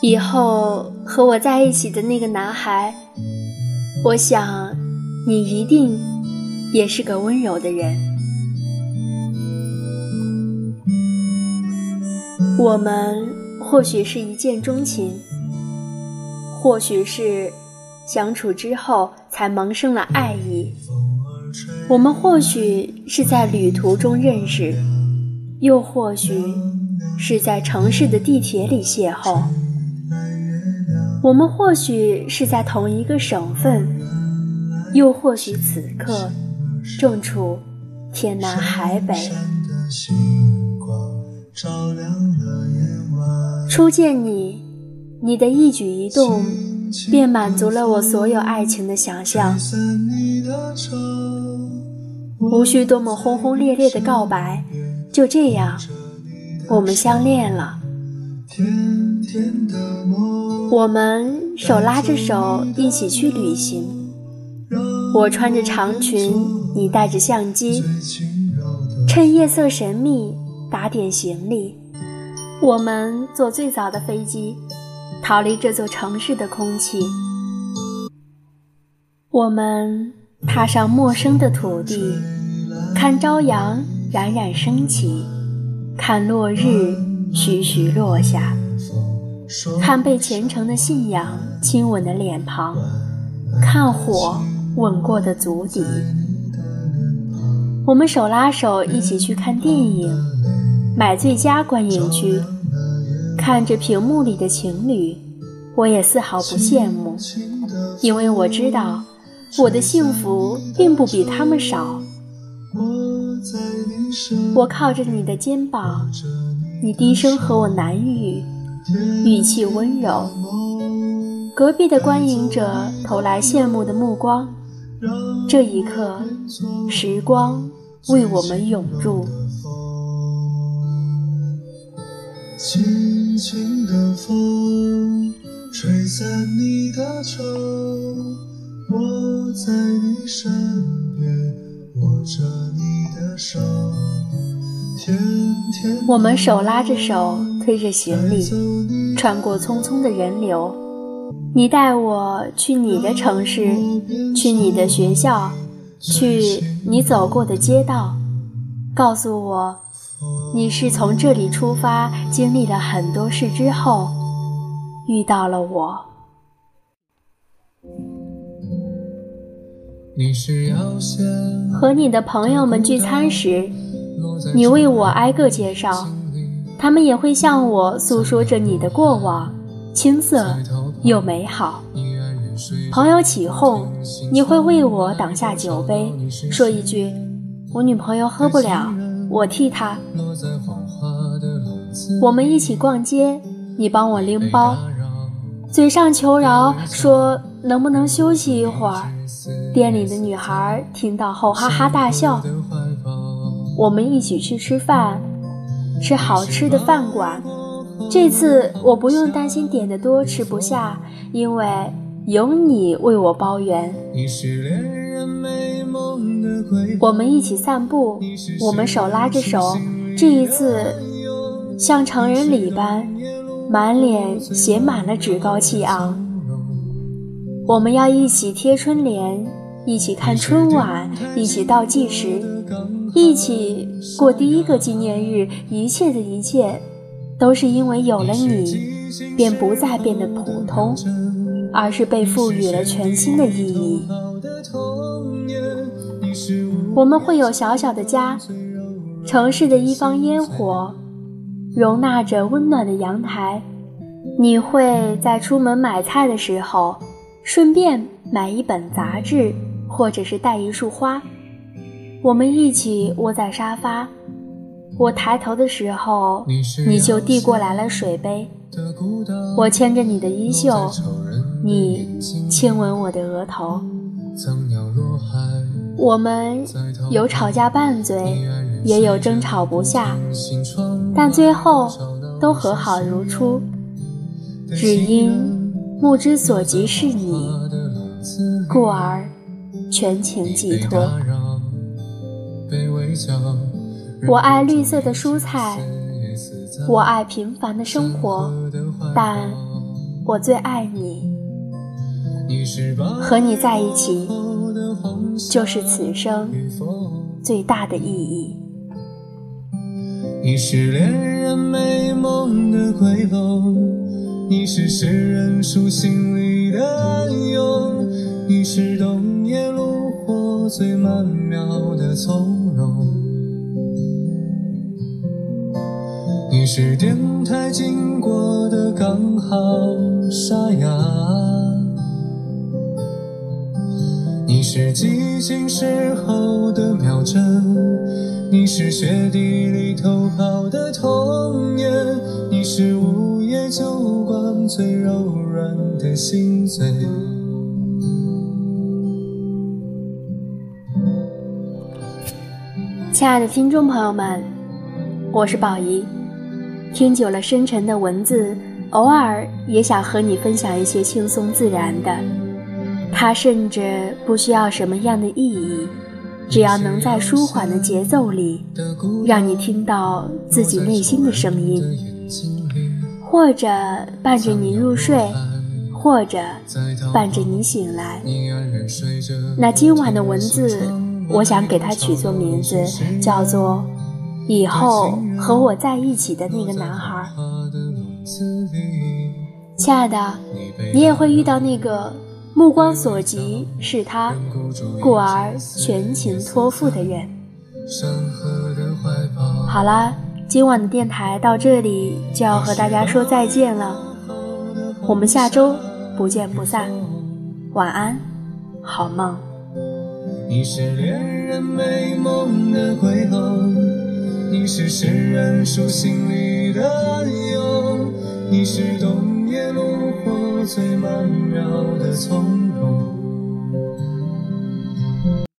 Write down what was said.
以后和我在一起的那个男孩，我想，你一定也是个温柔的人。我们或许是一见钟情，或许是相处之后才萌生了爱意。我们或许是在旅途中认识，又或许是在城市的地铁里邂逅。我们或许是在同一个省份，又或许此刻正处天南海北。初见你，你的一举一动便满足了我所有爱情的想象，无需多么轰轰烈烈的告白，就这样，我们相恋了。我们手拉着手一起去旅行，我穿着长裙，你带着相机，趁夜色神秘打点行李。我们坐最早的飞机，逃离这座城市的空气。我们踏上陌生的土地，看朝阳冉冉升起，看落日徐徐落下。看被虔诚的信仰亲吻的脸庞，看火吻过的足底。我们手拉手一起去看电影，买最佳观影区。看着屏幕里的情侣，我也丝毫不羡慕，因为我知道我的幸福并不比他们少。我靠着你的肩膀，你低声和我喃语。语气温柔，隔壁的观影者投来羡慕的目光。这一刻，时光为我们永驻。轻轻的风，吹散你的愁，我在你身边，握着你的手。我们手拉着手。推着行李，穿过匆匆的人流，你带我去你的城市，去你的学校，去你走过的街道，告诉我，你是从这里出发，经历了很多事之后，遇到了我。和你的朋友们聚餐时，你为我挨个介绍。他们也会向我诉说着你的过往，青涩又美好。朋友起哄，你会为我挡下酒杯，说一句：“我女朋友喝不了，我替她。”我们一起逛街，你帮我拎包，嘴上求饶说能不能休息一会儿。店里的女孩听到后哈哈大笑。我们一起去吃饭。吃好吃的饭馆，这次我不用担心点的多吃不下，因为有你为我包圆。我们一起散步，我们手拉着手，这一次像成人礼般，满脸写满了趾高气昂。我们要一起贴春联，一起看春晚，一起倒计时。一起过第一个纪念日，一切的一切，都是因为有了你，便不再变得普通，而是被赋予了全新的意义。我们会有小小的家，城市的一方烟火，容纳着温暖的阳台。你会在出门买菜的时候，顺便买一本杂志，或者是带一束花。我们一起窝在沙发，我抬头的时候，你就递过来了水杯。我牵着你的衣袖，你亲吻我的额头。我们有吵架拌嘴，也有争吵不下，但最后都和好如初，只因目之所及是你，故而全情寄托。我爱绿色的蔬菜，我爱平凡的生活，但我最爱你。和你在一起，就是此生最大的意义。你是恋人美梦的归楼，你是诗人书信里的暗涌，最曼妙的从容，你是电台经过的刚好沙哑。你是激情时候的秒针，你是雪地里偷跑的童年，你是午夜酒馆最柔软的心碎。亲爱的听众朋友们，我是宝仪。听久了深沉的文字，偶尔也想和你分享一些轻松自然的。它甚至不需要什么样的意义，只要能在舒缓的节奏里，让你听到自己内心的声音，或者伴着你入睡，或者伴着你醒来。那今晚的文字，我想给它取作名字，叫做“以后和我在一起的那个男孩”。亲爱的，你也会遇到那个。目光所及是他，故而全情托付的人。好啦，今晚的电台到这里就要和大家说再见了，我们下周不见不散，晚安，好梦。你是恋人美梦的归候，你是诗人书信里的暗涌，你是冬夜炉火最曼妙的从容。